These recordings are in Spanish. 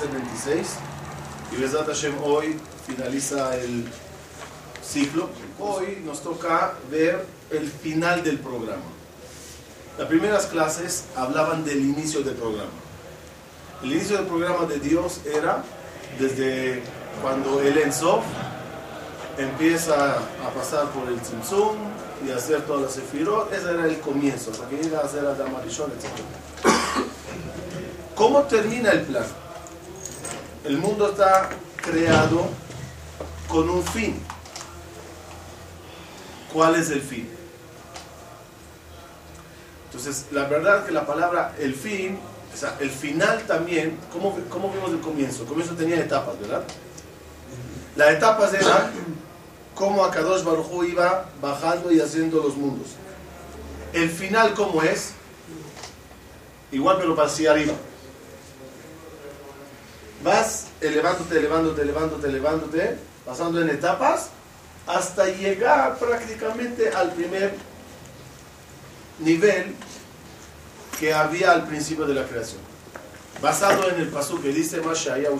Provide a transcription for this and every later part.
76 y Besat Hashem hoy finaliza el ciclo. Hoy nos toca ver el final del programa. Las primeras clases hablaban del inicio del programa. El inicio del programa de Dios era desde cuando el Ensof empieza a pasar por el Tzimtzum y hacer todas las sefirot. Ese era el comienzo, hasta que llega a hacer la Damarishon, etc. ¿Cómo termina el plan? El mundo está creado con un fin. ¿Cuál es el fin? Entonces, la verdad que la palabra el fin, o sea, el final también, ¿cómo, cómo vimos el comienzo? El comienzo tenía etapas, ¿verdad? Las etapas eran cómo Akadosh Baruj iba bajando y haciendo los mundos. El final, ¿cómo es? Igual pero para hacia arriba. Vas elevándote, elevándote, elevándote, elevándote, pasando en etapas, hasta llegar prácticamente al primer nivel que había al principio de la creación. Basado en el paso que dice Mashaya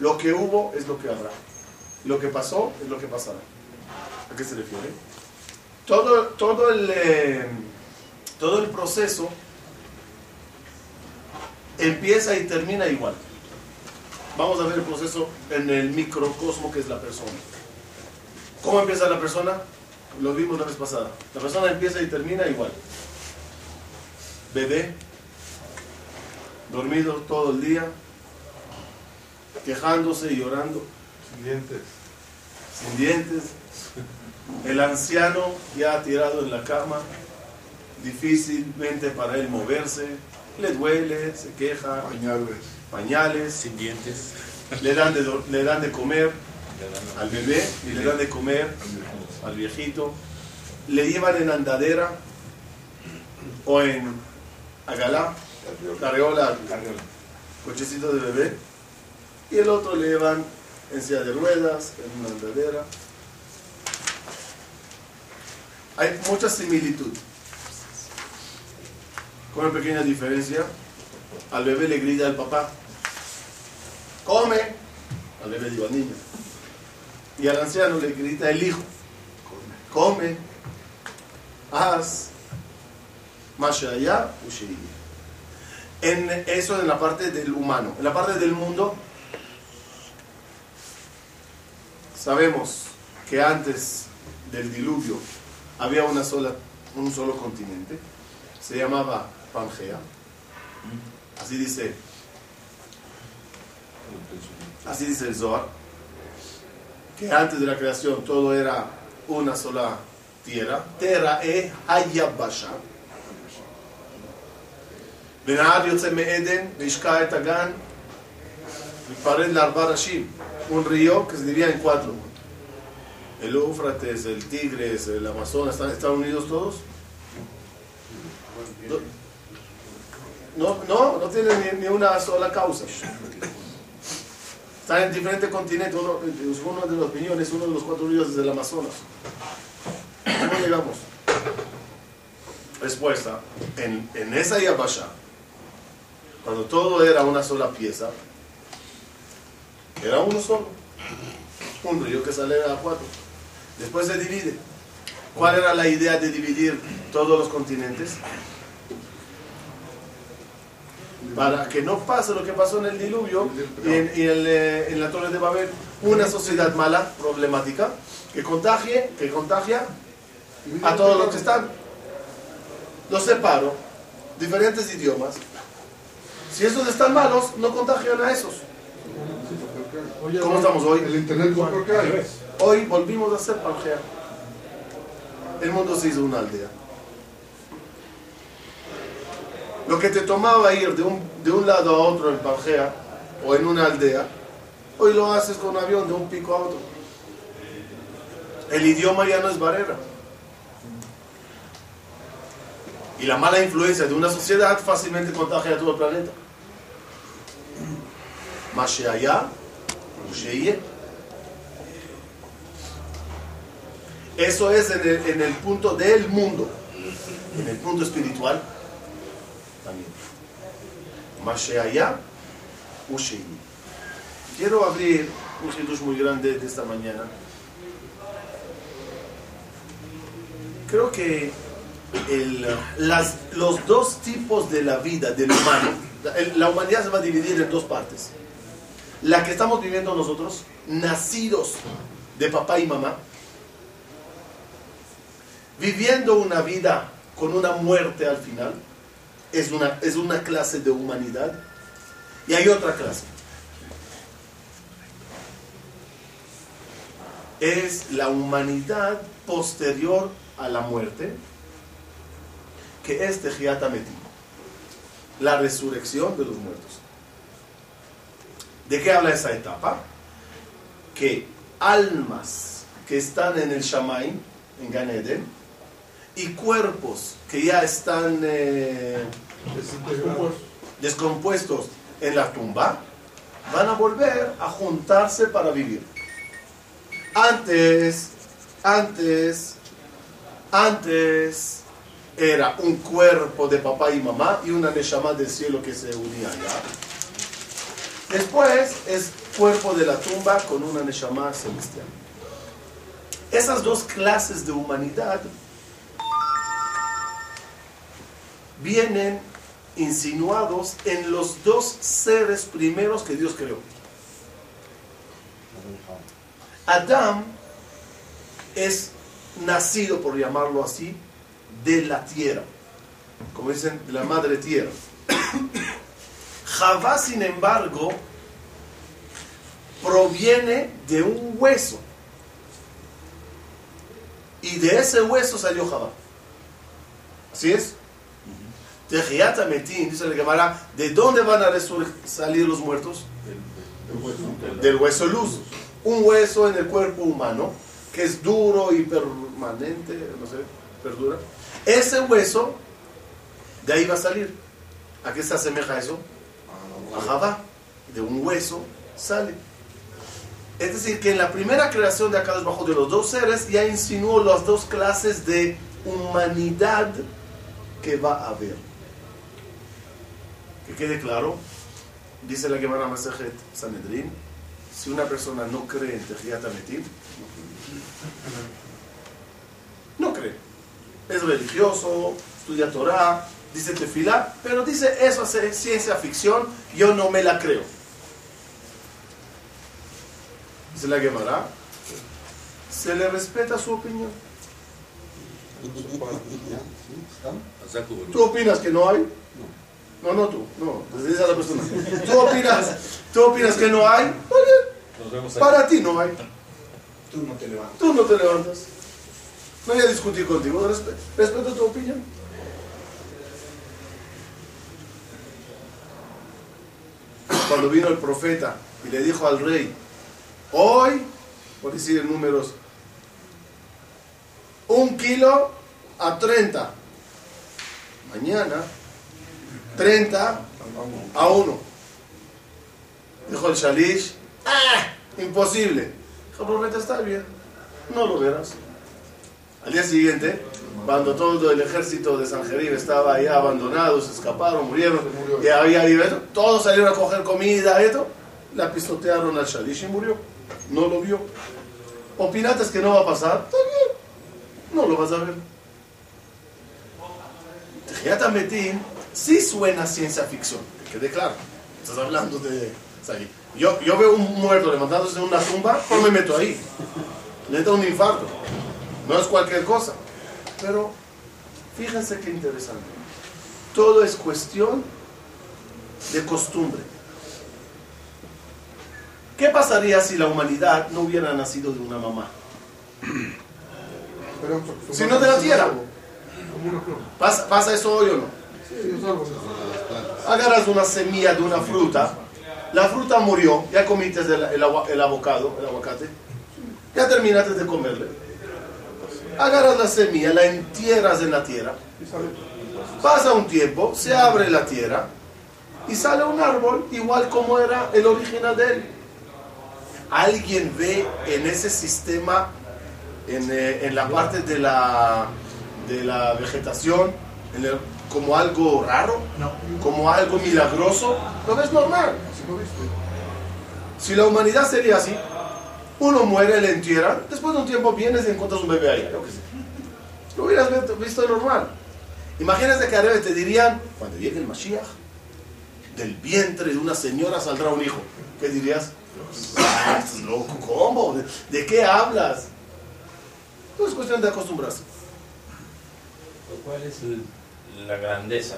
Lo que hubo es lo que habrá. Lo que pasó es lo que pasará. ¿A qué se refiere? Todo, todo, el, eh, todo el proceso empieza y termina igual. Vamos a ver el proceso en el microcosmo que es la persona. ¿Cómo empieza la persona? Lo vimos la vez pasada. La persona empieza y termina igual. Bebé, dormido todo el día, quejándose y llorando. Sin dientes. Sin dientes. El anciano ya tirado en la cama, difícilmente para él moverse, le duele, se queja. Pañales. Pañales. Sin dientes. Le dan de, le dan de comer al bebé y le dan de comer al viejito. Le llevan en andadera o en agalá, carriola, cochecito de bebé. Y el otro le llevan en silla de ruedas, en una andadera. Hay mucha similitud. Con una pequeña diferencia. Al bebé le grita al papá, come. Al bebé digo al niño. Y al anciano le grita el hijo, come. Haz. Mashaya En eso en la parte del humano. En la parte del mundo, sabemos que antes del diluvio había una sola, un solo continente. Se llamaba Pangea. Así dice. Así dice el Zohar. Que antes de la creación todo era una sola tierra. Tierra e Hayabasha. ונהר יוצא מעדן והשקע את הגן מתפרד לארבע ראשים. Un río que se dividía en cuatro. El Éufrates, el Tigres, el Amazonas, ¿están, ¿están unidos todos? No, no, no tienen ni, una sola causa. Están en diferentes continentes. Uno, uno de los opiniones, uno de los cuatro ríos es el Amazonas. ¿Cómo llegamos? Respuesta. En, en esa Yabasha, cuando todo era una sola pieza, era uno solo. Un río que sale a cuatro. Después se divide. ¿Cuál era la idea de dividir todos los continentes? Para que no pase lo que pasó en el diluvio y en, eh, en, la torre de Babel, una sociedad mala, problemática, que contagie, que contagia a todos los que están. Los separo, diferentes idiomas. Si esos están malos, no contagian a esos. ¿Cómo estamos hoy? El internet Hoy volvimos a ser Pangea. El mundo se hizo una aldea. Lo que te tomaba ir de un, de un lado a otro en Pangea o en una aldea, hoy lo haces con un avión de un pico a otro. El idioma ya no es barrera. Y la mala influencia de una sociedad fácilmente contagia a todo el planeta. Eso es en el, en el punto del mundo. En el punto espiritual también. Masheaya Ushei. Quiero abrir un hidush muy grande de esta mañana. Creo que el- las- los dos tipos de la vida del humano, la, humanidad se va a dividir en dos partes. La que estamos viviendo nosotros, nacidos de papá y mamá, viviendo una vida con una muerte al final, es una, es una clase de humanidad. Y hay otra clase. Es la humanidad posterior a la muerte, que es Tejiat la resurrección de los muertos. ¿De qué habla esa etapa? Que almas que están en el Shamaim, en Gan Eden, y cuerpos que ya están eh, descompuestos en la tumba, van a volver a juntarse para vivir. Antes, antes, antes era un cuerpo de papá y mamá y una neshama del cielo que se unía allá. Después es cuerpo de la tumba con una neshama celestial. Esas dos clases de humanidad vienen insinuados en los dos seres primeros que Dios creó. Adán es nacido, por llamarlo así, de la tierra, como dicen, de la madre tierra. Javá, sin embargo, proviene de un hueso. Y de ese hueso salió Javá. ¿Así es? Tejiat Ametim, dice la Gemara, ¿de dónde van a salir los muertos? Del hueso luz. Un hueso en el cuerpo humano, que es duro y permanente, no sé, perdura. Ese hueso, de ahí va a salir. ¿A qué se asemeja eso? A Javá. De un hueso sale. Es decir, que en la primera creación de acá debajo de los dos seres ya insinuó las dos clases de humanidad que va a haber. Que quede claro, dice la Gemara Masejet Sanedrin, si una persona no cree en Tejiat Ametim, no cree. Es religioso, estudia Torah, dice Tefilá, pero dice eso es ciencia ficción, yo no me la creo. Dice la Gemara, se le respeta su opinión. ¿Tú opinas que no hay? No, no tú, no, le dice a la persona. ¿Tú opinas, ¿Tú opinas que no hay? Para ti no hay. Tú no te levantas. Tú no te levantas. No voy a discutir contigo, respe- respeto tu opinión. Cuando vino el profeta y le dijo al rey, hoy, por decir en números, un kilo a 30. Mañana, 30 a 1. Dijo el Shalish, ¡ah! Imposible. Dijo profeta, está bien, no lo verás. Al día siguiente, cuando todo el ejército de Sanjerib estaba ahí abandonado, se escaparon, murieron, y había y esto, todos salieron a coger comida, esto, la pisotearon al Shalish y murió. No lo vio. ¿Opinaste que no va a pasar? Está bien, no lo vas a ver. Tejiat sí suena ciencia ficción, que quede claro. Estás hablando de... o sea, yo, yo veo un muerto levantándose en una tumba, no me meto ahí. Le da un infarto. No es cualquier cosa. Pero fíjense qué interesante. Todo es cuestión de costumbre. ¿Qué pasaría si la humanidad no hubiera nacido de una mamá? Pero, Si no de la tierra. ¿Pasa, pasa eso hoy o no? Agarras una semilla de una fruta, la fruta murió, ya comiste el, el, el el aguacate, ya terminaste de comerle. Agarras la semilla, la entierras en la tierra, pasa un tiempo, se abre la tierra y sale un árbol igual como era el original de él. ¿Alguien ve en ese sistema en, eh, en la parte de la, de la vegetación en el- como algo raro, No. como algo milagroso, lo ves normal. Si la humanidad sería así, uno muere, le entierran, después de un tiempo vienes y encuentras un bebé ahí, yo qué sé. Lo hubieras visto, normal. Imagínate que arriba te dirían, cuando llegue el Mashiach, del vientre de una señora saldrá un hijo. ¿Qué dirías? Ah, estás loco, ¿cómo? ¿De, de qué hablas? No es cuestión de acostumbrarse. ¿Cuál es el- la grandeza?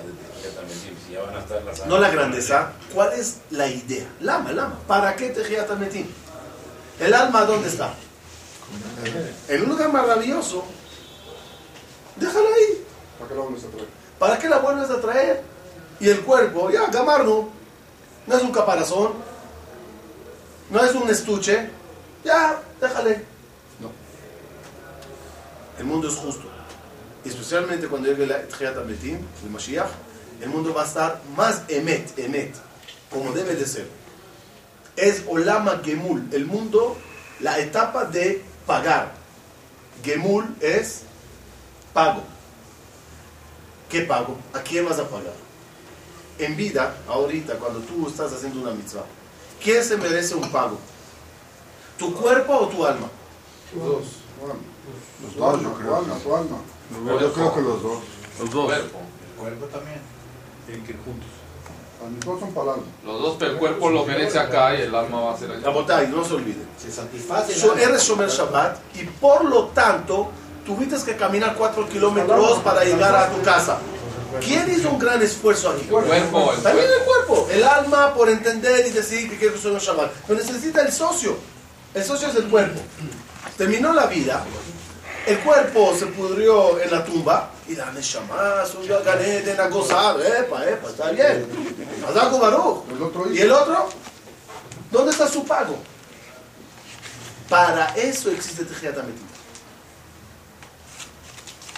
Si ya van a estar las No la grandeza, ¿cuál es la idea? Lama, lama. ¿Para qué Tejiat Ametim? ¿El alma dónde está? En un lugar maravilloso. Déjalo ahí. ¿Para qué lo vamos a traer? ¿Para qué la vuelves a traer? Y el cuerpo, ya, Gamarno, no es un caparazón, no es un estuche, ya, déjale. No. El mundo es justo. Especialmente cuando llegue la Tchiat Ametim, el Mashiach, el mundo va a estar más emet, emet, como debe de ser. Es Olama Gemul, el mundo, la etapa de pagar. Gemul es pago. ¿Qué pago? ¿A quién vas a pagar? En vida, ahorita, cuando tú estás haciendo una mitzvah, ¿quién se merece un pago? ¿Tu cuerpo o tu alma? Los dos. Bueno, Los tu dos, alma, tu alma. Yo creo que los dos. Los dos. Cuerpo. El cuerpo también. Tienen que ir juntos. A todos son alma. Los dos, pero el cuerpo lo merece acá y el alma va a ser allá. Rabotay, no se olviden. Se satisface. So, eres Shomer Shabbat y por lo tanto tuviste que caminar cuatro kilómetros para llegar a tu casa. ¿Quién hizo un gran esfuerzo aquí? El cuerpo, el También el cuerpo, el alma por entender y decir que quiero ser un Shabbat. Pero necesita el socio. El socio es el cuerpo. Terminó la vida, el cuerpo se pudrió en la tumba y la Neshama subió al ganete a gozar. Epa, epa, está bien. El ¿Y el otro? ¿Dónde está su pago? Para eso existe Tejiat Ametim.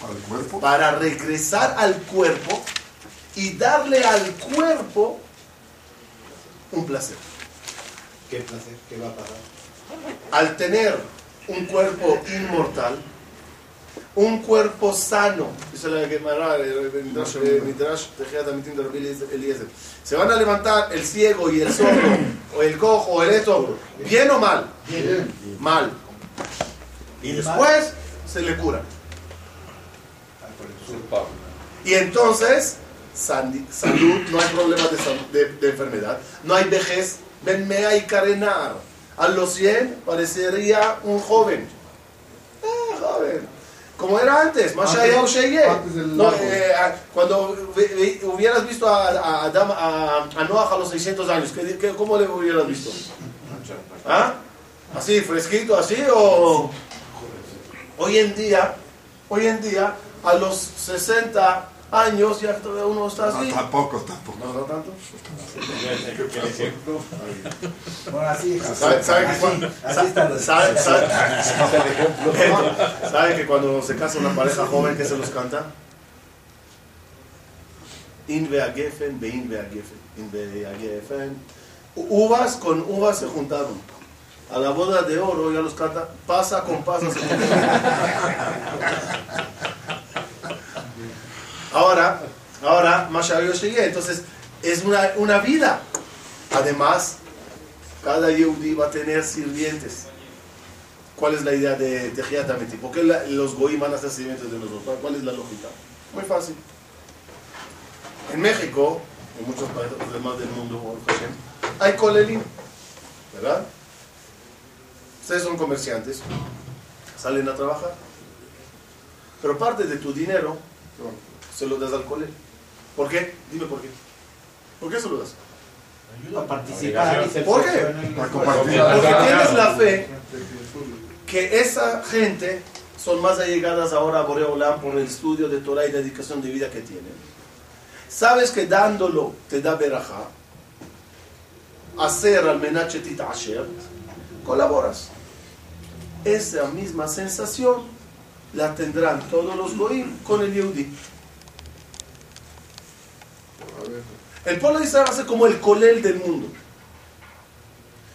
Al cuerpo. Para regresar al cuerpo y darle al cuerpo un placer. Qué placer. ¿Qué va a pasar? Al tener un cuerpo inmortal, un cuerpo sano, se van a levantar el ciego y el sordo, o el cojo, o el esto, bien o mal, Bien. mal. Y después se le cura. Y entonces, salud, no hay problemas de, sal- de- de enfermedad, no hay vejez, venme a carenar. A los 100 parecería un joven. Ah, joven. Como era antes, del No, eh, ah, cuando hubieras visto a, a, Adam- a, a Noah a los 600 años, ¿qué, qué- cómo le hubieras visto? ¿Ah? ¿Así, fresquito, así o...? Hoy en día, hoy en día, a los 60 años ya todavía uno está así. No, tampoco, tampoco. No, no tanto. Bueno, así. ¿Sabe, sabe que cuando- así sa- están los. sabe- sabe- sabe que cuando se casa una pareja joven, que se los canta? In vea gefen, bein vea gefen. In vea gefen. Uvas con uvas se juntaron. A la boda de oro ya los canta, pasa con pasa se juntaron. Ahora, ahora, Masha yo llegué, entonces es una, una vida. Además, cada Yehudi va a tener sirvientes. ¿Cuál es la idea de Tejiat? ¿Por qué los goyim van a ser sirvientes de nosotros? ¿Cuál es la lógica? Muy fácil. En México, en muchos países demás del mundo, hay kolelim, ¿verdad? Ustedes son comerciantes, salen a trabajar, pero parte de tu dinero se lo das al colel. ¿Por qué? Dime por qué. ¿Por qué se lo das? A participar. ¿Por qué? Para compartir. Porque tienes la fe que esa gente son más allegadas ahora a Boreolam por el estudio de Torah y dedicación de vida que tienen. Sabes que dándolo te da verajá. Hacer al menachetit asher, colaboras. Esa misma sensación la tendrán todos los goim con el Yehudi. El pueblo de Israel va a ser como el colel del mundo.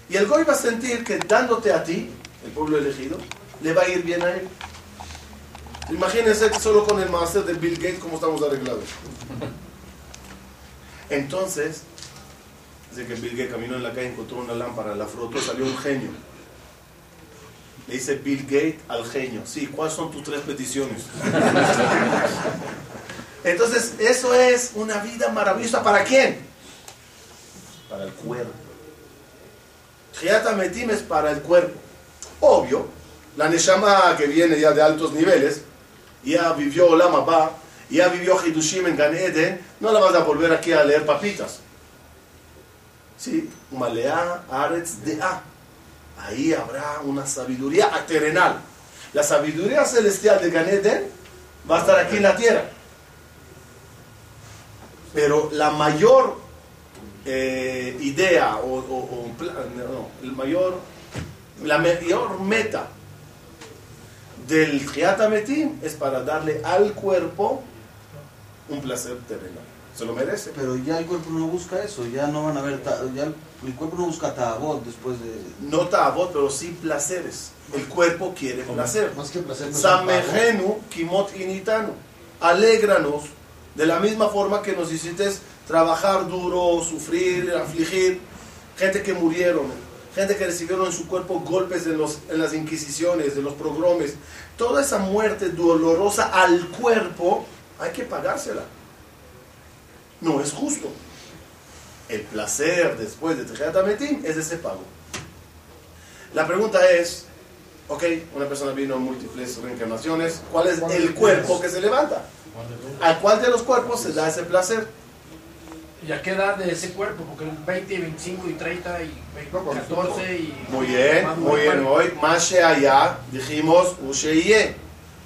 Y el goy va a sentir que dándote a ti, el pueblo elegido, le va a ir bien a él. Imagínense que solo con el máster de Bill Gates cómo estamos arreglados. Entonces, dice que Bill Gates caminó en la calle, encontró una lámpara, la frotó, salió un genio. Le dice Bill Gates al genio, sí, ¿cuáles son tus tres peticiones? Entonces, eso es una vida maravillosa. ¿Para quién? Para el cuerpo. Metim es para el cuerpo. Obvio, la Neshama que viene ya de altos niveles, ya vivió Olam Abba, ya vivió Hidushim en Gan Eden, no la vas a volver aquí a leer papitas. Sí, Malea Aretz de A. Ahí habrá una sabiduría terrenal. La sabiduría celestial de Gan Eden va a estar aquí en la tierra. Pero la mayor eh, idea o, o- o no, el mayor, la mayor meta del Metim es para darle al cuerpo un placer terrenal. Se lo merece. Pero ya el cuerpo no busca eso, ya no van a ver, ya el, el cuerpo no busca tabot después de... No tabot, pero sí placeres. El cuerpo quiere placer. Más que placer, no es un pago. Samejenu kimot initanu. Alégranos de la misma forma que nos hiciste trabajar duro, sufrir, afligir. Gente que murieron, gente que recibieron en su cuerpo golpes de los, en las inquisiciones, de los pogromes. Toda esa muerte dolorosa al cuerpo hay que pagársela. No es justo. El placer después de Ametim es ese pago. La pregunta es, ok, una persona vino en múltiples reencarnaciones, ¿cuál es el cuerpo que se levanta? ¿A cuál de los cuerpos se da ese placer? ¿Y a qué edad de ese cuerpo? Porque el 20, 25 y 30 y 20, No, con 14 y... Muy bien, más muy bien. Hoy, Mashe allá, dijimos, Usheye.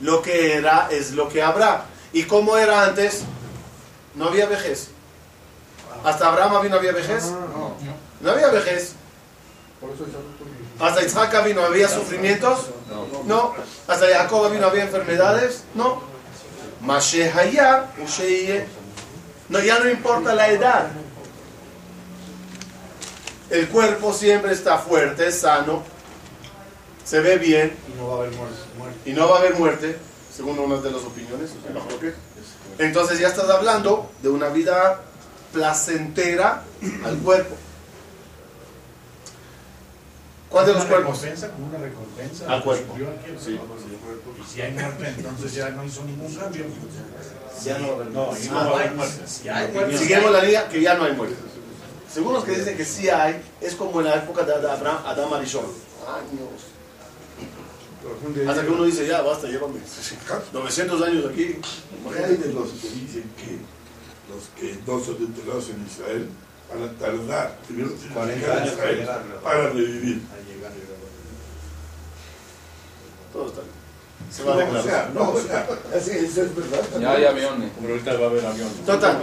Lo que era es lo que habrá. ¿Y cómo era antes? No había vejez. Hasta Abraham vino, había vejez. No, No había vejez. Hasta Isaac vino, había sufrimientos. No. Hasta Jacob vino, había enfermedades. No. Mashe allá, Usheye. No, ya no importa la edad. El cuerpo siempre está fuerte, sano, se ve bien Y no va a haber muerte. y no va a haber muerte, según una de las opiniones. Entonces ya estás hablando de una vida placentera al cuerpo. ¿Cuál de los Una cuerpos? recompensa, como una recompensa. Al cuerpo. Aquí Sí. Y si hay muerte, entonces ya no hizo ningún cambio. Ya no No, muerte. y no va a haber muerte. Seguimos la línea que ya no hay muerte. Según los que dicen que sí hay, es como en la época de Abraham, Adán Arishon. Años. Hasta que uno dice, ya, basta, llévame 900 años aquí. ¿Qué hay de los que dicen que los que no son enterrados en Israel van a tardar primero tienen que 40 llegar a años para llegar. para revivir? Todo está bien. Se va a No, o declarar. sea, no, o sea, eso es verdad. Ya hay aviones. Pero ahorita va a haber avión. Total,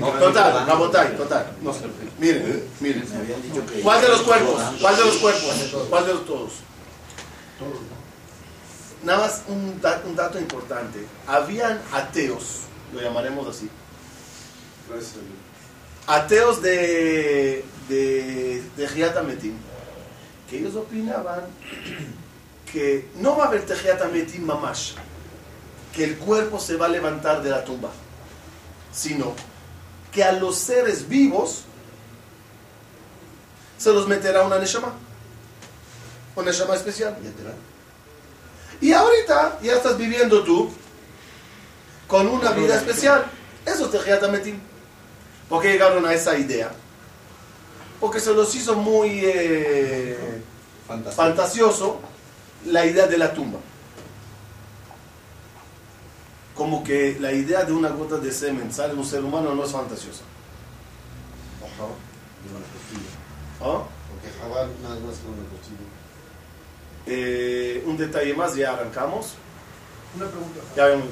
No, total, Rabotay, total. No, miren, miren. Me habían dicho que... ¿Cuál de los cuerpos? ¿Cuál de los cuerpos? ¿Cuál de los todos? Nada más un, da- un dato importante. Habían ateos, lo llamaremos así. Gracias. Ateos de, de, de Ametim, que ellos opinaban que no va a haber Ametim mamash, que el cuerpo se va a levantar de la tumba, sino que a los seres vivos se los meterá una Neshama, una Neshama especial. Y ahorita ya estás viviendo tú con una vida especial. Eso es Ametim. ¿Por qué llegaron a esa idea? Porque se los hizo muy eh, fantasioso la idea de la tumba. Como que la idea de una gota de semen sale de un ser humano no es fantasiosa. Costilla. ¿Ah? Porque Jabal nada más con una costilla. Eh, un detalle más, ya arrancamos. Una pregunta. Ya dicho.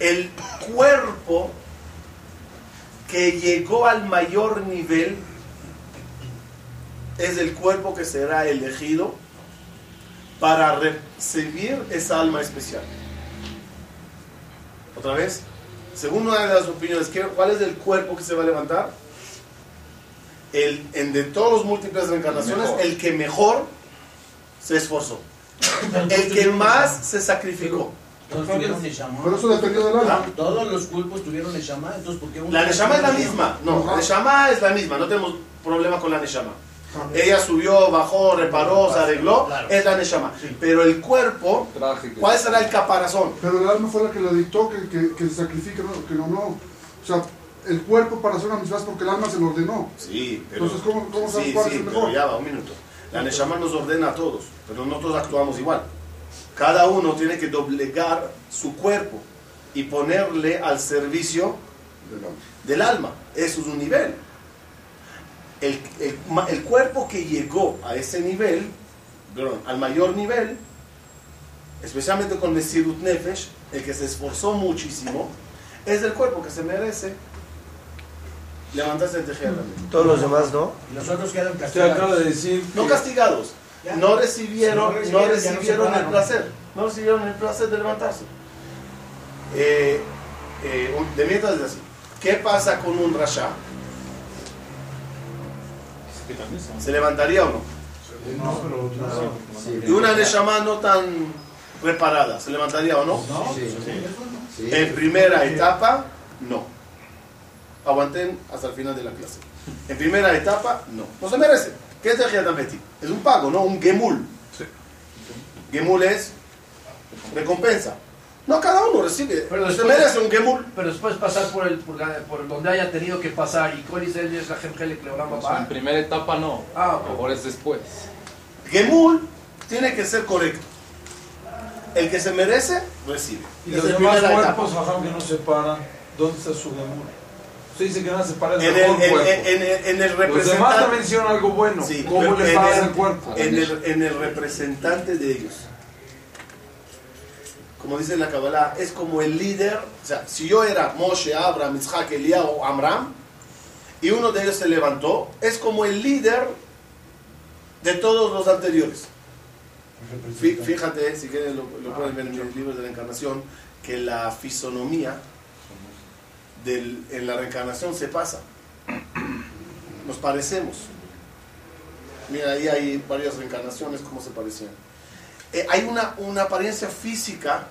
El cuerpo que llegó al mayor nivel es el cuerpo que será elegido para recibir esa alma especial. Otra vez, según una de las opiniones, ¿qué- ¿cuál es el cuerpo que se va a levantar? El, en de todos los múltiples reencarnaciones, Mejor. el que mejor se esforzó. el que más se sacrificó. Todos tuvieron Neshama. Pero eso dependió del alma. Todos los cuerpos tuvieron Neshama, entonces ¿por qué uno La Neshama es la misma. No, la. Neshama es la misma. No tenemos problema con la Neshama. Ella subió, bajó, reparó, se arregló. Es la Neshama. Pero el cuerpo, Trágico. ¿cuál será el caparazón? Pero el alma fue la que lo dictó que, que, que se sacrifique, no, que no, no. O sea, el cuerpo para hacer una misma es porque el alma se lo ordenó. Sí, pero. Entonces, ¿cómo- cómo sabes sí, cuál sí, es el pero mejor? ya va, un minuto. La Neshama nos ordena a todos, pero no todos actuamos igual. Cada uno tiene que doblegar su cuerpo y ponerle al servicio Del alma. del alma. Eso es un nivel. El, el ma- el cuerpo que llegó a ese nivel, perdón, al mayor nivel, especialmente con Mesirut Nefesh, el que se esforzó muchísimo, es el cuerpo que se merece levantarse de tejer Todos los demás no. Y los otros quedan castigados. de decir No castigados, Ya. no recibieron, Si no no recibieron, no el placer, no recibieron el placer de levantarse. Eh, eh, de mientras es así. ¿Qué pasa con un rasha? ¿Se levantaría o no? No, pero. Y una neshama no tan reparada, ¿se levantaría o no? En primera etapa, no. Aguanten hasta el final de la clase. En primera etapa, no. No se merece. ¿Qué es el Betty? Es un pago, ¿no? Un gemul. Gemul es recompensa. No, cada uno recibe. Pero se después- merece un gemul. Pero después pasar por, el, por, la- por donde haya tenido que pasar y cuál es el es la gente que le O sea, en primera etapa no. Ah, ok. Ahora es después. Gemul tiene que ser correcto. El que se merece, recibe. Y los demás cuerpos, que no se paran, ¿dónde está su gemur? Usted dice que van a separar el En mejor el, en, cuerpo. en- en el- en el los demás representante. también hicieron algo bueno. Sí, ¿Cómo le en pagas el- cuerpo? en el, en el representante de ellos. Como dice la Kabbalah, es como el líder. O sea, si yo era Moshe, Abraham, Isaac, Elías o Amram, y uno de ellos se levantó, es como el líder de todos los anteriores. Fí- Fíjate, si quieren lo, lo pueden ver en los libros de la encarnación, que la fisonomía en la reencarnación se pasa. Nos parecemos. Mira, ahí hay varias reencarnaciones, cómo se parecían. Eh, hay una, una apariencia física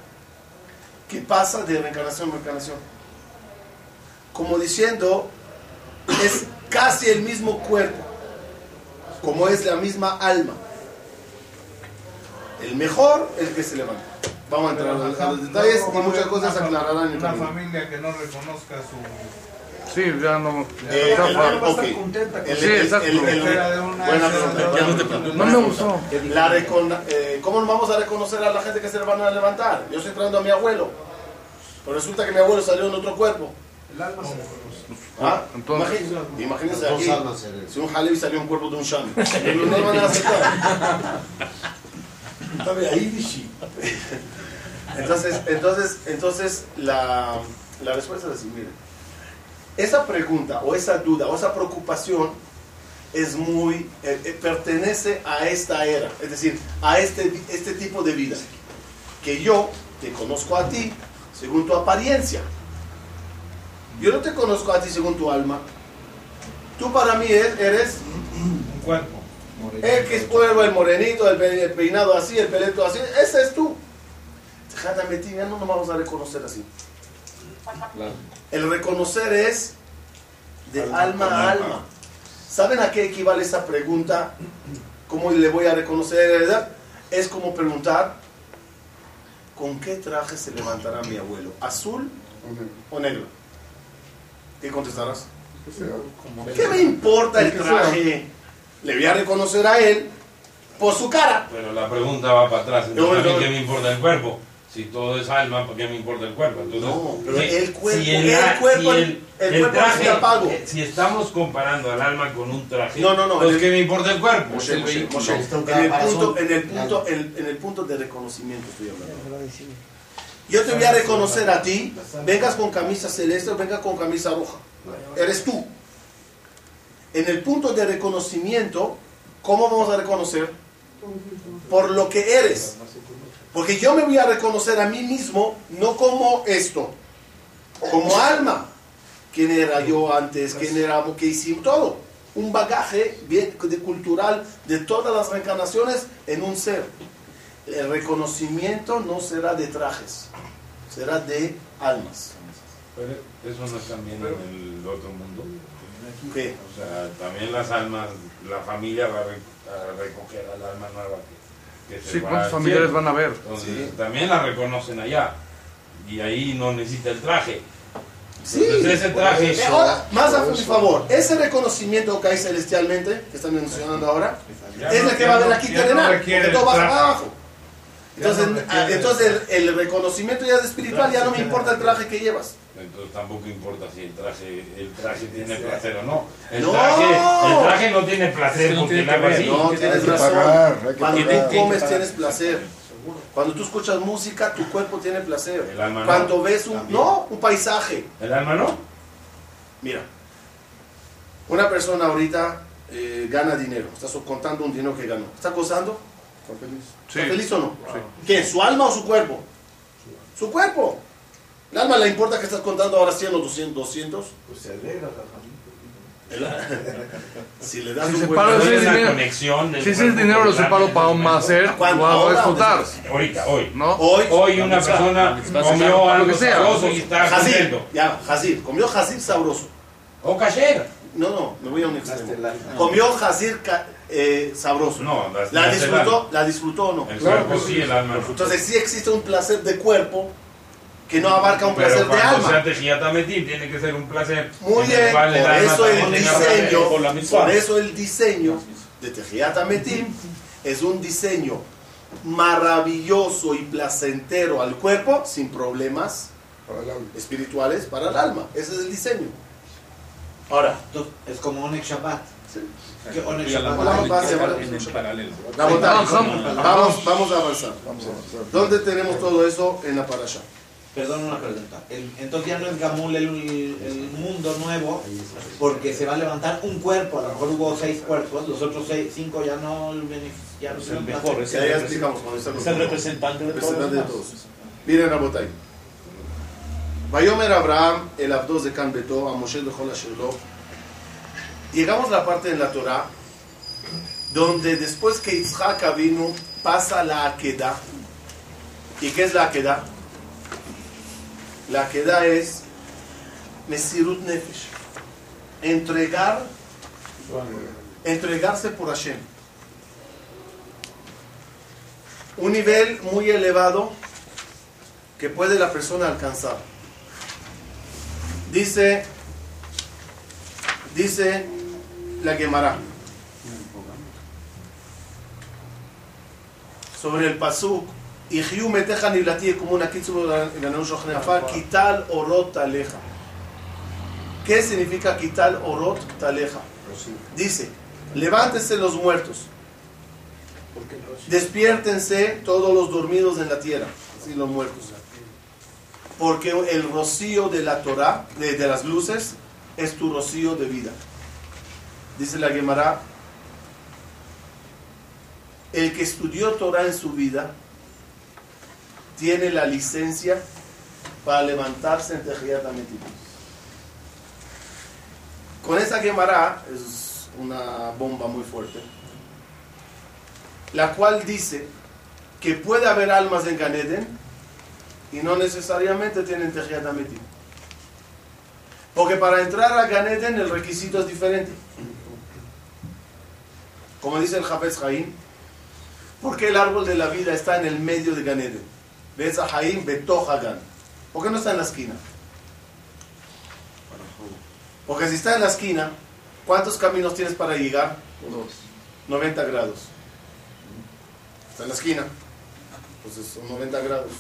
que pasa de reencarnación a reencarnación. Como diciendo, es casi el mismo cuerpo, como es la misma alma. El mejor, el que se levanta. Vamos a entrar a los, a los detalles y muchas cosas aclararán en el Una familia que no reconozca su. Sí, ya no. Eh, el- contenta El- Sí, exacto. el- el- Era de una- buena pregunta. no me gustó. La recona- eh, ¿Cómo vamos a reconocer a la gente que se van a levantar? Yo estoy trayendo a mi abuelo. Pero resulta que mi abuelo salió en otro cuerpo. el alma. se- ¿Ah? Entonces- Imagínense, aquí. Si un Halevi salió en cuerpo de un Shami. No lo van a aceptar. Entonces, entonces, entonces la, la respuesta es así, miren. Esa pregunta o esa duda o esa preocupación es muy, eh, eh, pertenece a esta era, es decir, a este, este tipo de vida. Que yo te conozco a ti según tu apariencia. Yo no te conozco a ti según tu alma. Tú para mí es- eres Un cuerpo. el que es pueblo, el morenito, el peinado así, el peleto así. Ese es tú. Déjame mentir, ya no nos vamos a reconocer así. Claro. El reconocer es de Alma a alma. alma. ¿Saben a qué equivale esa pregunta? ¿Cómo le voy a reconocer? verdad? Es como preguntar, ¿con qué traje se levantará mi abuelo? ¿Azul o negro? ¿Qué contestarás? ¿Qué me importa el traje? Le voy a reconocer a él por su cara. Pero la pregunta va para atrás. No, Entonces, ¿a mí. ¿qué me importa el cuerpo? Si todo es alma, ¿por qué me importa el cuerpo? Entonces, No, pero si- el cuerpo- si el a- cuerpo- si el cuerpo traje- eh, Si estamos comparando al alma con un traje, No, no, no, el- ¿qué me importa el cuerpo? Moshe, el Moshe. Moshe, en el punto, en el punto, en, en el punto de reconocimiento estoy hablando. Yo te voy a reconocer a ti, vengas con camisa celeste o vengas con camisa roja. Eres tú. En el punto de reconocimiento, ¿cómo vamos a reconocer? Por lo que eres. Porque yo me voy a reconocer a mí mismo, no como esto, como alma. ¿Quién era yo antes? ¿Quién era? ¿Qué hicimos? Todo. Un bagaje bien de cultural de todas las reencarnaciones en un ser. el reconocimiento no será de trajes, será de almas. Pero eso no es también en el otro mundo. ¿Qué? O sea, también las almas, la familia va a recoger al alma nueva que, que se Sí, va ¿cuántos familiares cielo. van a ver? Entonces, Sí. también la reconocen allá. Y ahí no necesita el traje. Sí. Entonces, ese traje. Eh, Ahora, más a mi favor, ese reconocimiento que hay celestialmente, que están mencionando ahora, Ya es no- el que va a haber aquí terrenal, porque todo abajo. Entonces, no requiere ah, el entonces el, el reconocimiento ya es espiritual, ya no me importa el traje que llevas. Entonces tampoco importa si el traje, el traje tiene placer o no. El, No. traje, el traje no tiene placer no porque tiene que haga ver, así. No, tienes que razón. pagar, hay que Cuando pagar. tú comes tienes placer. Cuando tú escuchas música, tu cuerpo tiene placer. El alma no. Cuando ves un, no, un paisaje. ¿El alma no? Mira, una persona ahorita eh, gana dinero, está contando un dinero que ganó. ¿Está gozando? Está feliz. ¿Está feliz o no? ¿Quién? ¿Su alma o su cuerpo? Su cuerpo. ¿El alma le importa que estás contando ahora 100 o 200? 200? Pues se alegra, si le das Si un se buen ese es una dinero- conexión del Si ese dinero lo separo para un lo hago Ahora, disfrutar, Ahorita, hoy. ¿no? Hoy, Hoy una persona comió algo Lo que sea. sabroso y está Hazir, contento. ya, Hazir, comió Hazir sabroso. O kasher. No, no, me voy a un extremo. Comió Hazir ca- eh, sabroso. No, ¿La disfrutó? ¿La disfrutó o no? El Claro cuerpo que sí, el alma no. Entonces sí existe un placer de cuerpo que no abarca un placer de cuando sea alma. tejiyatametim tiene que ser un placer. Muy bien, por alma eso el diseño, por eso el diseño de Tejiat Ametim es un diseño maravilloso y placentero al cuerpo sin problemas Para el alma. espirituales para el alma. Ese es el diseño. Ahora, es como Onek Shabbat. ¿Qué Onek Y a la Shabbat? Vamos. Vamos a avanzar. ¿Dónde tenemos todo eso en la parasha? Perdón, una pregunta. El- entonces ya no es Gamul el, el mundo nuevo, porque se va a levantar un cuerpo. A lo mejor hubo seis cuerpos, los otros seis, cinco ya no, ya no Es se el mejor, es el, representante- explicamos cuando estamos es el representante de todos de todos. Miren, Rabotay. Vayomer Abraham, el Abdos de Can Beto, a Moshe de Shelo. Llegamos a la parte en la Torah donde después que Yitzhak vino pasa la Akedah. ¿Y qué es la Akedah? La Akedah es Mesirut Nefesh. Entregar, entregarse por Hashem. Un nivel muy elevado que puede la persona alcanzar. Dice, dice la Gemara sobre el pasuk Ihiu meteja niblati como una kitsu ganó shochneafar kital orot taleja. ¿Qué significa kital orot taleja? Dice, levántese los muertos, despiértense todos los dormidos en la tierra, así los muertos. Porque el rocío de la Torah, de, de las luces, es tu rocío de vida. Dice la Gemara, el que estudió Torah en su vida tiene la licencia para levantarse en Ametim. Con esa Gemara es una bomba muy fuerte, la cual dice que puede haber almas en Ganeden y no necesariamente tienen Ametim. Porque para entrar a Ganeden el requisito es diferente. Como dice el Jafetz Haim, porque el árbol de la vida está en el medio de Ganeden. A Haim Betohagan. ¿Por qué no está en la esquina? Porque si está en la esquina, ¿cuántos caminos tienes para llegar? 90 grados. Está en la esquina. Entonces son 90 grados.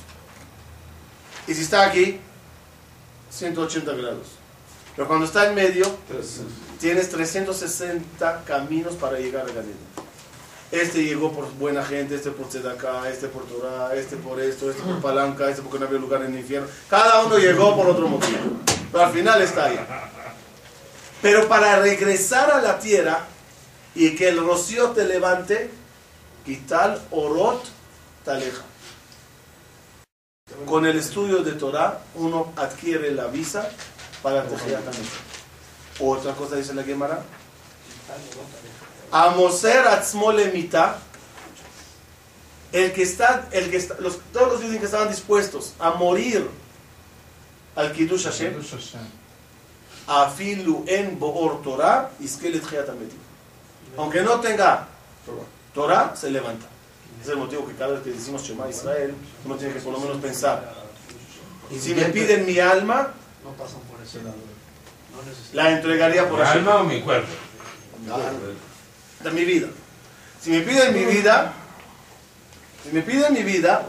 Y si está aquí, 180 grados. Pero cuando está en medio, tienes 360 caminos para llegar a Ganeden. Este llegó por buena gente, este por Tzedakah, este por Torah, este por esto, este por palanca, este porque no había lugar en el infierno. Cada uno llegó por otro motivo. Pero al final está ahí. Pero para regresar a la tierra y que el rocío te levante, quital orot taleja. Con el estudio de Torah, uno adquiere la visa para Tejiat Otra cosa dice la Gemara. Amoser atzmo lemita. El que está, el que está, los, todos los judíos que estaban dispuestos a morir al Kiddush Hashem, afilu en boor Torah, iskelet. Aunque no tenga Torah, se levanta. Ese es el motivo que cada vez que decimos Shema Israel, uno tiene que por lo menos pensar. Si me piden mi alma, No pasan por ese lado. La entregaría por ¿Mi alma o mi cuerpo? De mi vida. Si me piden mi vida, si me piden mi vida,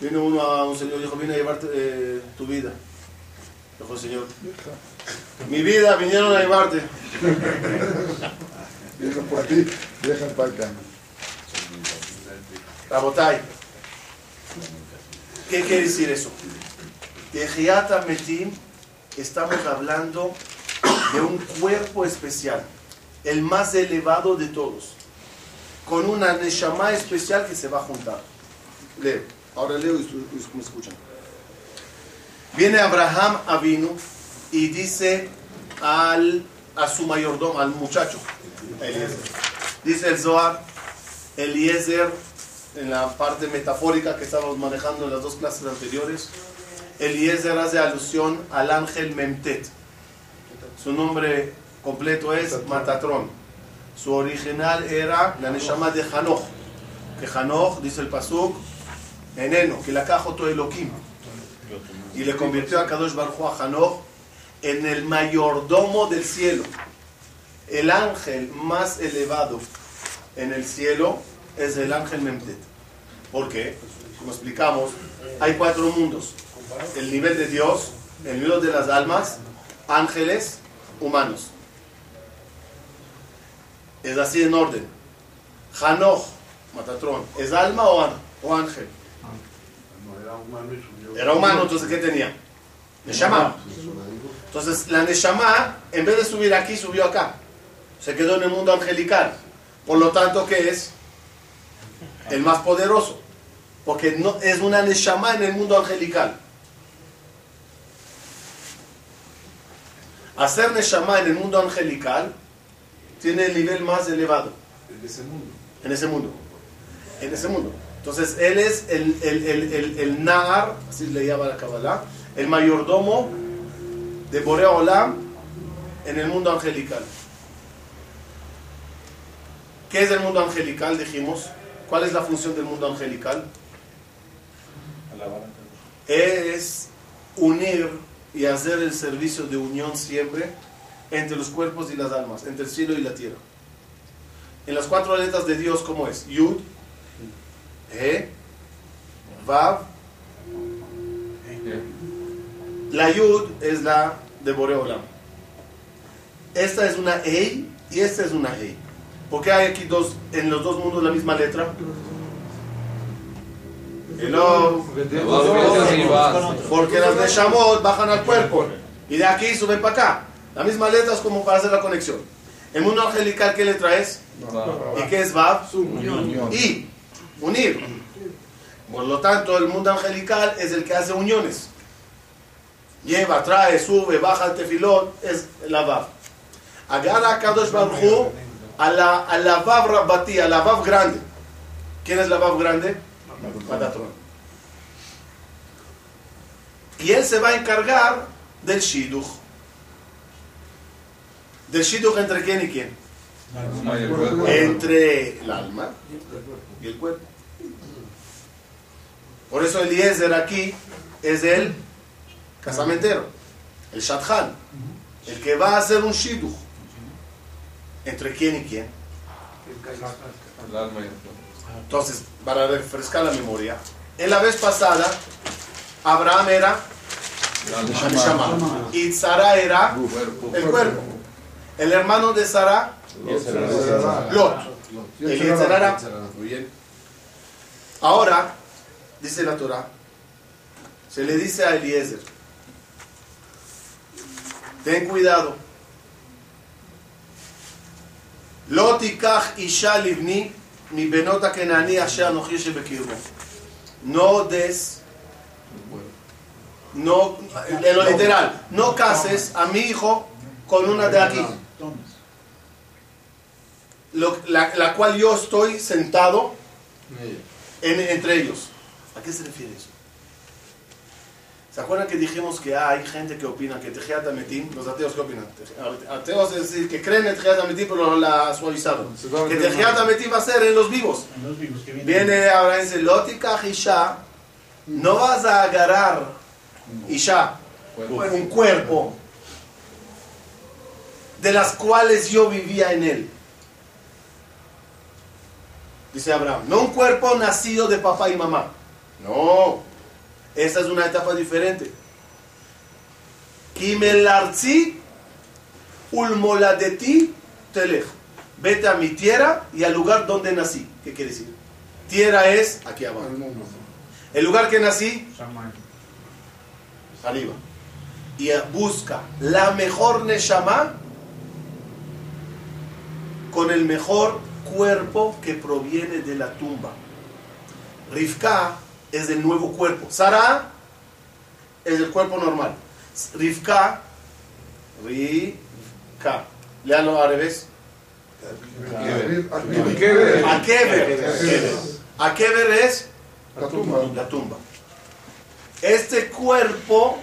vino uno a un señor y dijo, vine a llevarte eh, tu vida. Dijo el señor, mi vida, vinieron a llevarte. Viene por ti, deja para acá. ¿Qué quiere decir eso? De Giata Metim estamos hablando de un cuerpo especial, el más elevado de todos, con una Neshama especial que se va a juntar. Leo, ahora leo y y me escuchan. Viene Abraham Avinu y dice al, a su mayordomo, al muchacho, Eliezer. Dice el Zohar, Eliezer, en la parte metafórica que estábamos manejando en las dos clases anteriores, Eliezer hace alusión al ángel Memtet. Su nombre completo es Matatrón. Su original era la Neshama de Hanoch, que Hanoch, dice el Pasuk, eneno, que la cajo todo Elohim. Y le convirtió a Kadosh Baruj Hu, a Hanoch en el mayordomo del cielo. El ángel más elevado en el cielo es el ángel Memtet. ¿Por qué? Como explicamos, hay cuatro mundos. El nivel de Dios, el nivel de las almas, ángeles, humanos. Es así en orden. Hanoch, Matatrón, ¿es alma o, an- o ángel? Era humano, entonces ¿qué tenía? Neshama. Entonces la Neshama, en vez de subir aquí, subió acá. Se quedó en el mundo angelical. Por lo tanto, ¿qué es? El más poderoso. Porque no, es una Neshama en el mundo angelical. Hacer Neshama en el mundo angelical tiene el nivel más elevado. En ese mundo. En ese mundo. En ese mundo. Entonces, él es el, el, el, el, el Nahar, así le llama la Kabbalah, el mayordomo de Borea Olam en el mundo angelical. ¿Qué es el mundo angelical? Dijimos. ¿Cuál es la función del mundo angelical? Es unir y hacer el servicio de unión siempre entre los cuerpos y las almas, entre el cielo y la tierra. En las cuatro letras de Dios, ¿cómo es? Yud, He, Vav. La Yud es la de Boreolam. Esta es una Ei y esta es una Ei. ¿Por qué hay aquí dos, en los dos mundos la misma letra? Hello. Porque las de Shamot bajan al cuerpo y de aquí suben para acá. La misma letra es como para hacer la conexión. El mundo angelical, ¿qué letra es? ¿Y qué es Vav? Y unir. Por lo tanto, el mundo angelical es el que hace uniones. Lleva, trae, sube, baja el tefilot, es la Vav. Agarra a Kadosh Baruj a la, a la Vav Rabbati, a la Vav grande. ¿Quién es la Vav grande? Matatron. Y él se va a encargar del Shidduch. ¿Del Shidduch entre quién y quién? Entre el alma y el cuerpo. Por eso Eliezer aquí es el casamentero, el Shadchan, el que va a hacer un Shidduch. ¿Entre quién y quién? Entonces, para refrescar la memoria, en la vez pasada, Abraham era Neshama y Sara era el cuerpo. El hermano de Sara, Lot. Eliezer era. Muy bien. Ahora, dice la Torah, se le dice a Eliezer, ten cuidado. לא תיקח אישה לבני מבנות הכנעני אשר אנוכי שבקרבו. No des, no, en lo literal, no cases a mi hijo con una de aquí, Lo- la, la cual yo estoy sentado en- entre ellos. ¿A qué se refiere eso? ¿Se acuerdan que dijimos que hay gente que opina que Tejiat Ametim, los ateos qué opinan? Ateos es decir, que creen en Tejiat Ametim pero la suavizaron. Que Tejiat Ametim va a ser en los vivos. En los vivos que vienen. Viene ahora dice, Lótica Isha, no vas a agarrar Isha, un cuerpo de las cuales yo vivía en él. Dice Abraham, no un cuerpo nacido de papá y mamá. No, esa es una etapa diferente. Kimelarzi ulmoladeti telej. Vete a mi tierra y al lugar donde nací. ¿Qué quiere decir? Tierra es aquí abajo. El lugar que nací, arriba. Y busca la mejor Neshama con el mejor cuerpo que proviene de la tumba. Rivka es del nuevo cuerpo. Sara es el cuerpo normal. Rivka, Rivka. Léalo al revés. ¿Qué? Akeber. Akeber es La tumba. la tumba. Este cuerpo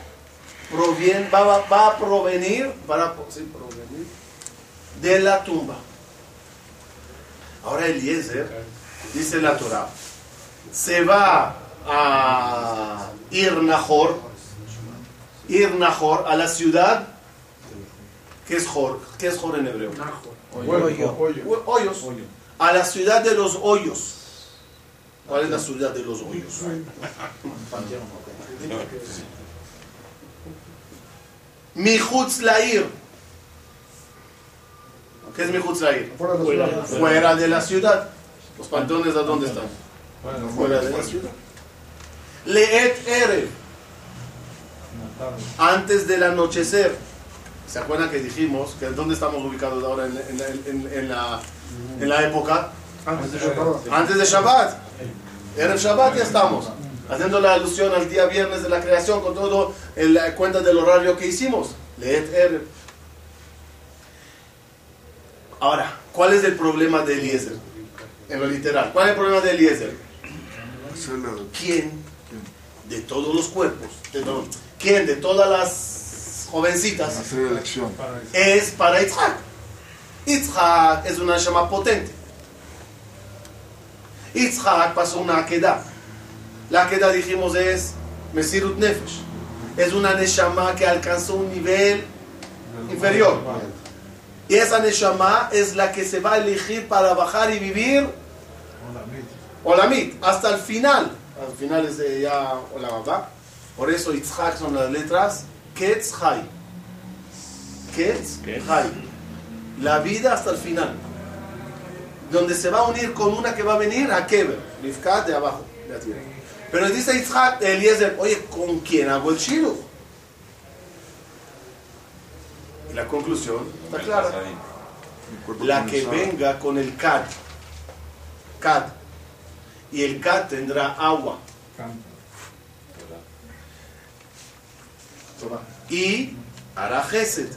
proviene, va, va- va a provenir, para, sí, provenir de la tumba. Ahora Eliezer, dice la Torah, se va a ir Nahor, ir Nahor a la ciudad, que es Jor, ¿qué es Jor en hebreo? Hoyo. Hu- Hoyos. A la ciudad de los hoyos. ¿Cuál es la ciudad de los hoyos? Mijutz Lair. ¿Qué es Mijutz Lair? Fuera de la ciudad. Fuera de la ciudad. ¿Los panteones a dónde están? Fuera de la ciudad. Leet Erev. Antes del anochecer. ¿Se acuerdan que dijimos que dónde estamos ubicados ahora en, en- en- en la, en la época? Antes de Shabbat. Antes de Shabbat. Era el Shabbat ya estamos. Haciendo la alusión al día viernes de la creación con todo en la cuenta del horario que hicimos. Leet Erev. Ahora, ¿cuál es el problema de Eliezer? En lo literal. ¿Cuál es el problema de Eliezer? ¿Quién de todos los cuerpos, de quién de todas las jovencitas es para Yitzhak. Yitzhak es una llama potente. Yitzhak pasó una queda. La queda dijimos es Mesirut Nefesh. Es una neshama que alcanzó un nivel inferior. Y esa neshama es la que se va a elegir para bajar y vivir Olamit, hasta el final. Al final es de ya Olamabá. Por eso Yitzhak son las letras Ketz Hay. Ketz Hay. La vida hasta el final. Donde se va a unir con una que va a venir a Keber. Rivka de abajo. Pero dice Yitzhak, Eliezer, oye, ¿con quién hago el shiru? La conclusión está clara. La que venga con el Kad. Kad. Y el Kad tendrá agua. Y hará Gesed.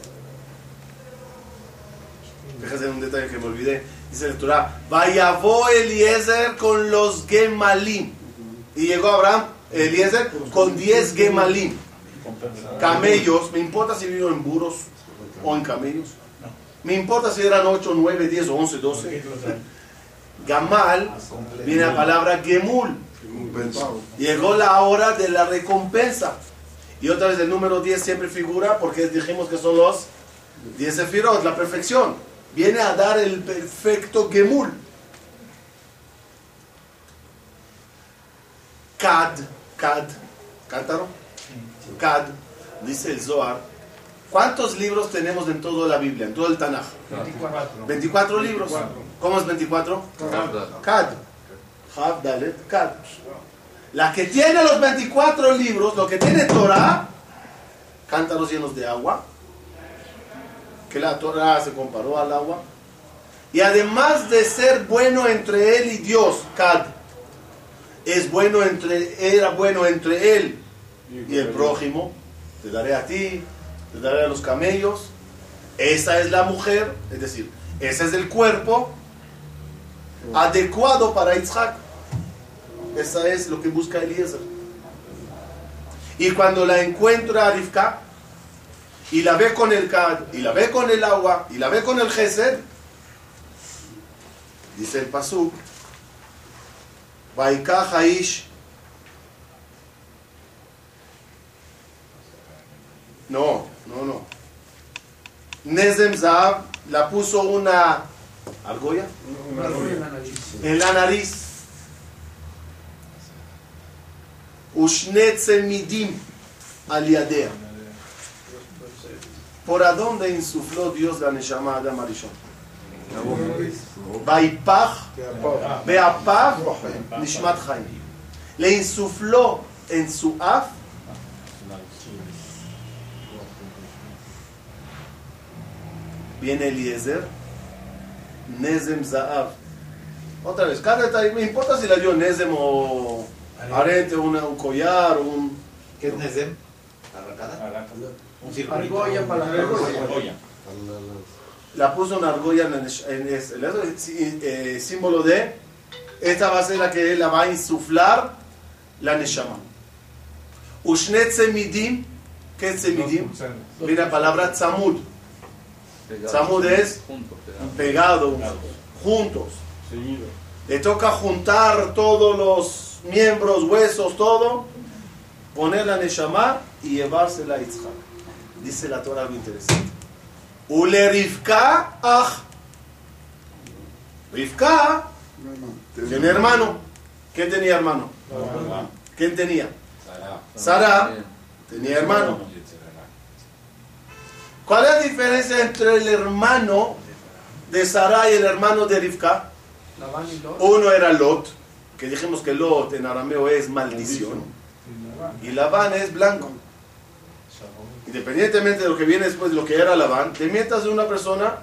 Fíjate en un detalle que me olvidé. Dice el Torah, Vayavó Eliezer con los Gemalim. Y llegó Abraham, Eliezer, con 10 Gemalim. Camellos, me importa si vivo en burros o en camellos. Me importa si eran 8, 9, 10 o 11, 12. Gamal viene la palabra Gemul. Llegó la hora de la recompensa. Y otra vez el número 10 siempre figura porque dijimos que son los 10 sefirot, la perfección. Viene a dar el perfecto Gemul. Kad, Kad, cántaro. Kad, dice el Zohar. ¿Cuántos libros tenemos en toda la Biblia, en todo el Tanaj? 24. 24 libros. ¿Cómo es 24? Kad. Hav, Dalet, Kad. La que tiene los 24 libros, lo que tiene Torah, cántaros llenos de agua, que la Torah se comparó al agua, y además de ser bueno entre él y Dios, Kad, es bueno entre, era bueno entre él y el prójimo, te daré a ti, te daré a los camellos, esa es la mujer, es decir, ese es el cuerpo adecuado para Isaac. Esa es lo que busca Eliezer. Y cuando la encuentra Rivka, y la ve con el Kad, y la ve con el agua, y la ve con el Gesed, dice el Pasuk, Vaikach Haish, no, no, no. Nezem Zahav la puso una argolla Una argolla en la nariz. Midim al yadea. ¿Por a dónde insufló Dios la Neshama Adam Arishon? Baipach, Beapach, Nishmat Chaim. Le insufló en su af viene Eliezer, Nezem Zaav. Otra vez, cada detalle, me importa si la dio Nezem o arete, una- un collar, un... ¿Qué es Nezem? Arracada. Un circulito. Argolla para la Argolla. La puso una argolla en el, en el- el- el- sí, eh, símbolo de, esta va a ser la que la va a insuflar la Neshama. Ushnet Semidim, ¿qué es Semidim? Viene la palabra Tzamud. Tzamud es Junto, pegado. pegado, juntos. Le toca juntar todos los miembros, huesos, todo, poner la Neshama y llevársela a Yitzhak. Dice la Torah algo interesante. Ule Rivka ach. Rivka tiene hermano. ¿Quién tenía hermano? ¿Quién tenía? Sara tenía hermano. ¿Cuál es la diferencia entre el hermano de Sara y el hermano de Rivka? Uno era Lot, que dijimos que Lot en arameo es maldición, y Labán es blanco. Independientemente de lo que viene después de lo que era Labán, te mientas de una persona,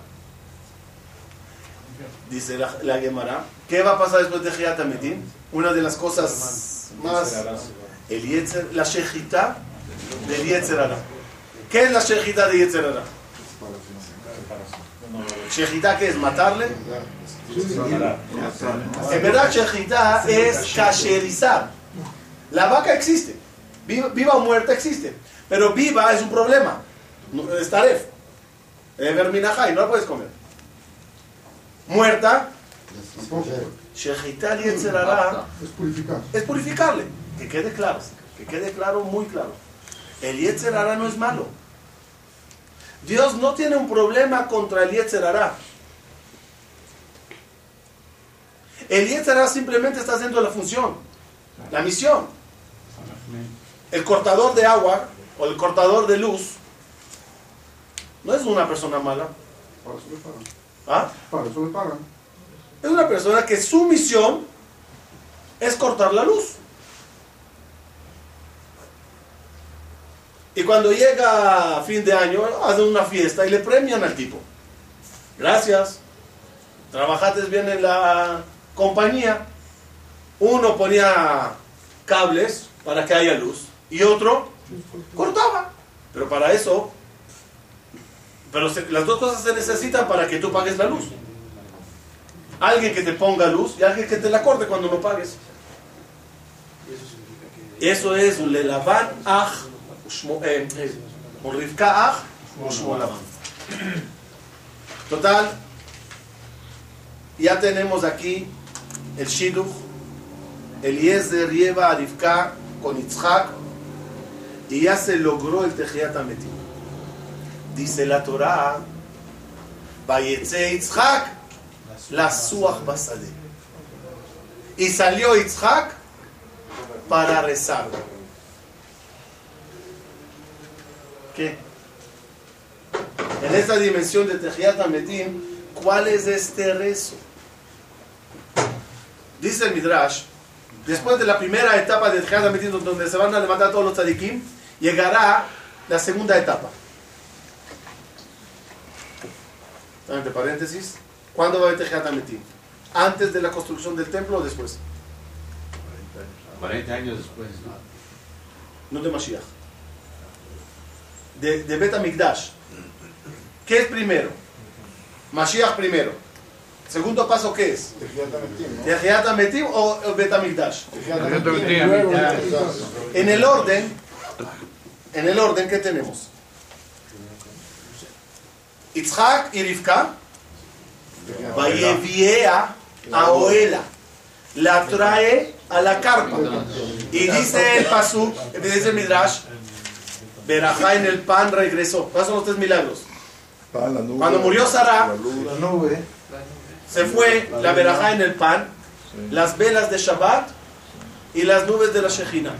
dice la, la Gemara, ¿qué va a pasar después de Giat Ametim? Una de las cosas más... El Yetzer, la Shejita del Yetzer. ¿Qué es la Shejita de Yetzer Hara? Shejita, ¿qué es? ¿Matarle? En verdad, Shejita es kasherizar. La vaca existe. Viva, o muerta existe. Pero viva es un problema. Es taref. Es verminajá y no la puedes comer. Muerta. Shejita el Yetzer Hara Es purificar. es purificarle. Que quede claro. Que quede claro, muy claro. El Yetzer Hara no es malo. Dios no tiene un problema contra el Yetzer Hara. El Yetzer Hara simplemente está haciendo la función, la misión. El cortador de agua o el cortador de luz no es una persona mala. Para eso le pagan. ¿ah? Para eso le pagan. Es una persona que su misión es cortar la luz. Y cuando llega fin de año, hacen una fiesta y le premian al tipo. Gracias. Trabajaste bien en la compañía. Uno ponía cables para que haya luz y otro cortaba. Pero para eso, pero las dos cosas se necesitan para que tú pagues la luz. Alguien que te ponga luz y alguien que te la corte cuando no pagues. Eso es un lelavan aj eh. Total, ya tenemos aquí el shidduch. Eliezer lleva a Rivka con Yitzhak y ya se logró el Tejiat Ametim. Dice la Torah, Vayetze Yitzhak la Suach Basade. Y salió Yitzhak para rezar. ¿Qué? En esta dimensión de Tejiat Ametim, ¿cuál es este rezo? Dice el Midrash, después de la primera etapa de Tejiat Ametim, donde se van a levantar todos los tzadikim, llegará la segunda etapa. Entre paréntesis, ¿cuándo va a haber Tejiat Ametim? ¿Antes de la construcción del templo o después? 40 años después, ¿no? no de Mashiach. De, de Bet HaMikdash. ¿Qué es primero? Mashiach primero. Segundo paso, ¿qué es? Tejiat Ametim, ¿no? ¿Tejiat Ametim o Betamigdash? Betamigdash. En el orden, en el orden, ¿qué tenemos? Itzhak y Rivka, Vayeviea a Oela, la trae a la carpa. Y dice el Pasú, dice el Midrash, Berajá en el pan regresó. ¿Cuáles son los tres milagros? Pan, la nube, Cuando murió Sara, la luz. La nube. se fue la Berajá en el pan, las velas de Shabbat y las nubes de la Shejina.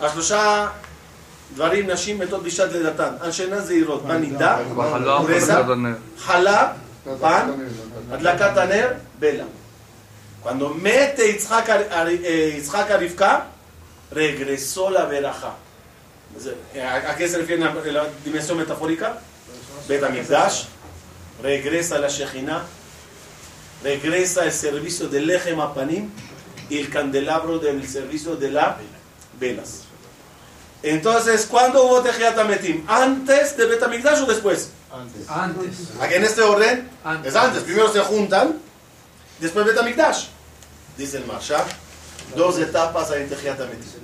השלושה דברים נשים מתות בשעת לידתן, אנשי זעירות, מה נידה, בחלב, Reza. ברכת הנר. חלב, pan, הדלקת הנר, בלה. Cuando mete Yitzhak a, a- eh, Yitzhak a Rivka, regresó la veraja. ¿A, qué se refiere la, la dimensión metafórica? Betamigdash, regresa la Shejina, regresa el servicio del Lechem Apanim y el candelabro del servicio de las velas. Entonces, ¿cuándo hubo Tejiat Ametim? ¿Antes de Betamigdash o después? Antes. Aquí en este orden Antes. es antes. Primero se juntan, después Betamigdash. Dice el Marsha, dos etapas hay en Tejiat Ametim.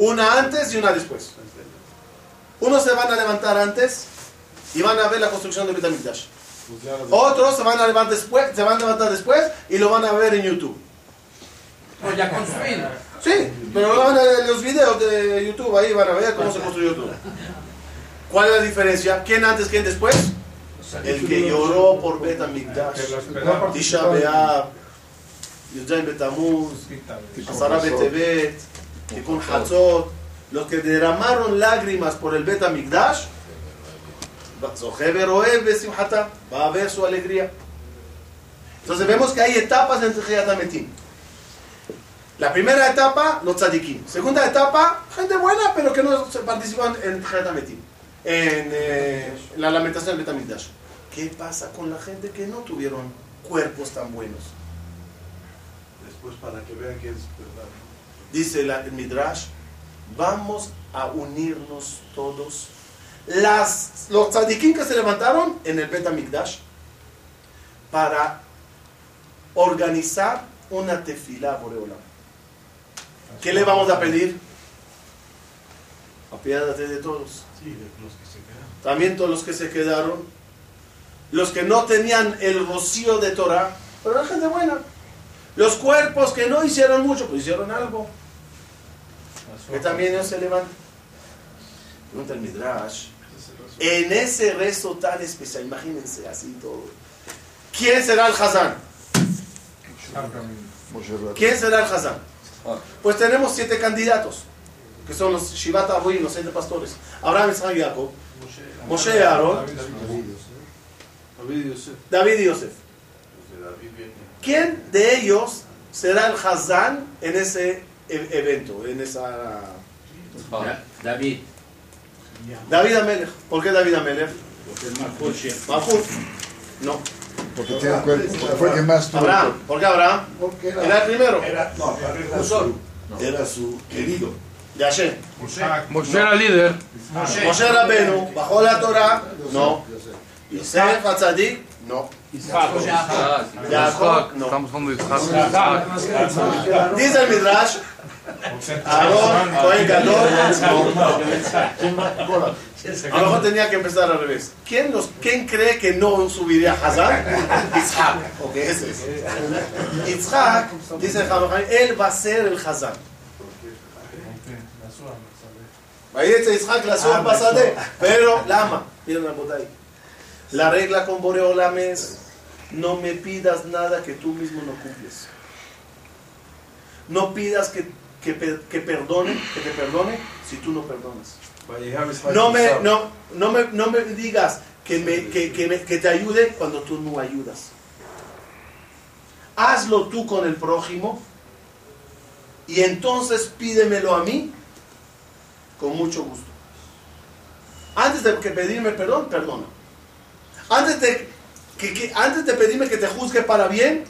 Una antes y una después. Unos se van a levantar antes y van a ver la construcción de Betamigdash. Otros se van a levantar después, se van a levantar después y lo van a ver en YouTube. Pero ya construido. Sí, pero van a ver los videos de YouTube, ahí van a ver cómo se construyó YouTube. ¿Cuál es la diferencia? ¿Quién antes, quién después? El que lloró por Bet Amigdash. Tisha B'Av, Yudzain Betamuz, Asara Betevet, Tikkun Hatzot. Los que derramaron lágrimas por el Bet Amigdash, va a ver su alegría. Entonces vemos que hay etapas en Tejiyat Ametim. La primera etapa, los tzadikim. Segunda etapa, gente buena, pero que no participan en Tejiyat Ametim. En eh, la lamentación del Betamigdash. ¿Qué pasa con la gente que no tuvieron cuerpos tan buenos? Después para que vean que es verdad. Dice la- el Midrash, vamos a unirnos todos. Las, los tzadikim que se levantaron en el Betamigdash para organizar una tefilá Boreolam. ¿Qué le vamos a pedir? Apiádate de todos. Sí, de los que se quedan. También todos los que se quedaron, los que no tenían el rocío de Torah, pero eran gente buena. Los cuerpos que no hicieron mucho, pues hicieron algo. Que también ellos se levantan. Pregunta el Midrash. En ese rezo tan especial, imagínense así todo. ¿Quién será el Hazán? ¿Quién será el Hazán? Pues tenemos siete candidatos, que son los Shivat Abuim, los siete pastores. Abraham, Isaac y Jacob, Moshe y Aarón, David y Yosef. ¿Quién de ellos será el Hazán en ese evento, en esa... David. David Amelech. ¿Por qué David Amelech? Malchut. No. Porque tiene el cuerpo. Fue el que más tuvo. Abraham. ¿Por qué Abraham? Porque Era el primero. Era, no, era su, era su querido. De Hashem. Moshe era líder. Moshe Rabenu, bajó la Torah. No. Yosef Hatzadik. No. Jacob. Isaac. No. Estamos hablando de Isaac. Isaac. Dice el Midrash. Aarón, Cohen Gadol. A lo mejor tenía que empezar al revés. ¿Quién, los, ¿Quién cree que no subiría a Hazán? Isaac. Ok, ese es. Isaac, dice el él va a ser el. Ahí dice Isaac la suya pasade. Pero, lama, miren la botella. La regla con Boreolam es: no me pidas nada que tú mismo no cumples. No pidas que, que, que perdone, que te perdone si tú no perdonas. No me, no, no me, no me digas que, me, que, que me- que te ayude cuando tú no ayudas. Hazlo tú con el prójimo y entonces pídemelo a mí con mucho gusto. Antes de que pedirme perdón, perdona. Antes de, que, que- antes de pedirme que te juzgue para bien,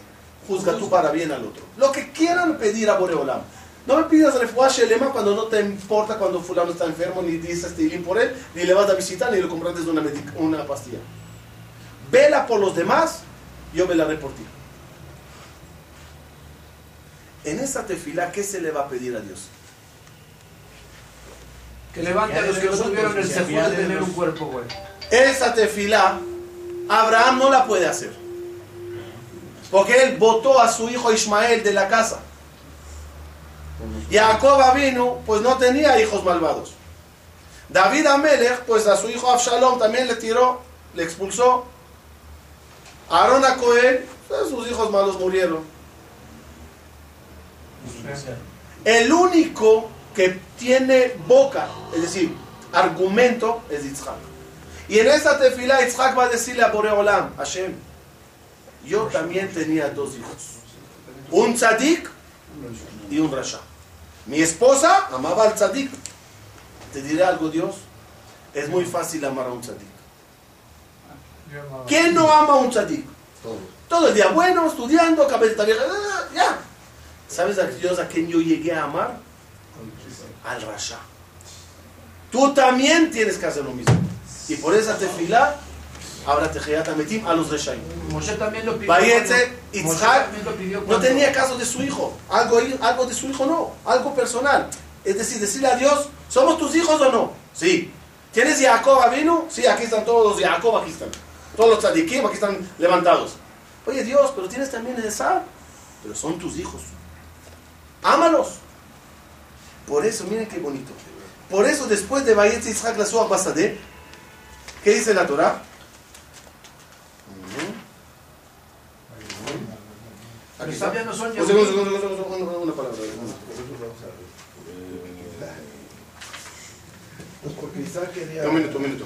juzga tú para bien al otro. Lo que quieran pedir a Boreolam. No me pidas refuah shelema cuando no te importa cuando fulano está enfermo, ni dices tilín por él, ni le vas a visitar, ni le compraste una, una pastilla. vela por los demás, yo velaré por ti. En esta tefila, ¿qué se le va a pedir a Dios? Que levante a los que no tuvieron el seguro de tener un cuerpo, güey. Esa tefila, Abraham no la puede hacer. Porque él votó a su hijo Ismael de la casa. Jacob vino, pues no tenía hijos malvados. David Amelech, pues a su hijo Absalom también le tiró, le expulsó. Aarón a pues sus hijos malos murieron. El único que tiene boca, es decir, argumento, es Yitzhak. Y en esta tefila Yitzhak va a decirle a Boreolam, Hashem, yo también tenía dos hijos. Un tzadik y un rasha. Mi esposa amaba al tzadik. Te diré algo, Dios. Es muy fácil amar a un tzadik. ¿Quién no ama a un tzadik? Todo el día bueno, estudiando, cabeza vieja, ah, ya. ¿Sabes a Dios a quién yo llegué a amar? Al rasha. Tú también tienes que hacer lo mismo. Y por esa tefila, ahora te metim a los reshaim. Moshe también lo pidió. Moshe Itzhak, no tenía caso de su hijo. Algo, algo de su hijo no. Algo personal. Es decir, decirle a Dios, ¿somos tus hijos o no? Sí. ¿Tienes Jacob vino? Sí, aquí están todos los Jacob, aquí están. Todos los tzadikim, aquí están levantados. Oye Dios, pero tienes también Esab. Pero son tus hijos. Ámalos. Por eso, miren qué bonito. Por eso, después de Bayet Yitzhak la Suach Basadeh, ¿qué dice la Torah? Pero sabios no son Un segundo, un Yehudim. segundo, un segundo, una, palabra. Pues porque Isaac quería. Un minuto, un minuto.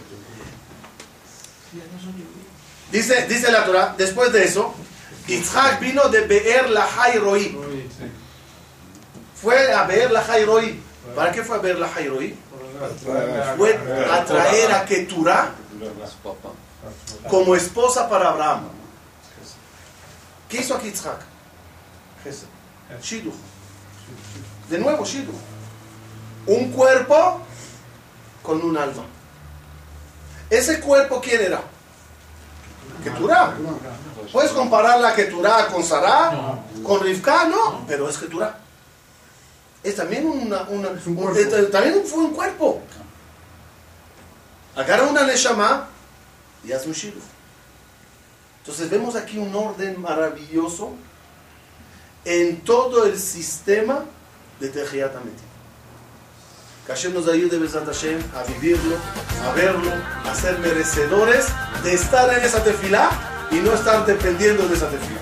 Dice, dice la Torah, después de eso, Yitzhak vino de Beer la Roí. Fue a Beer la Roí. ¿Para qué fue a Beer la Roí? Fue a traer a Keturah como esposa para Abraham. ¿Qué hizo aquí Shiduch. De nuevo, Shiduch. Un cuerpo con un alma. ¿Ese cuerpo quién era? Keturah. ¿Puedes comparar la Keturah con Sarah? ¿Con Rivka? No, pero es Keturah. Es también una, una- un también fue un cuerpo. Agarra una Neshama y hace un Shiduch. Entonces vemos aquí un orden maravilloso en todo el sistema de Tejiat. Que Hashem nos ayude, Besat Hashem, a vivirlo, a verlo, a ser merecedores de estar en esa tefilá y no estar dependiendo de esa tefilá.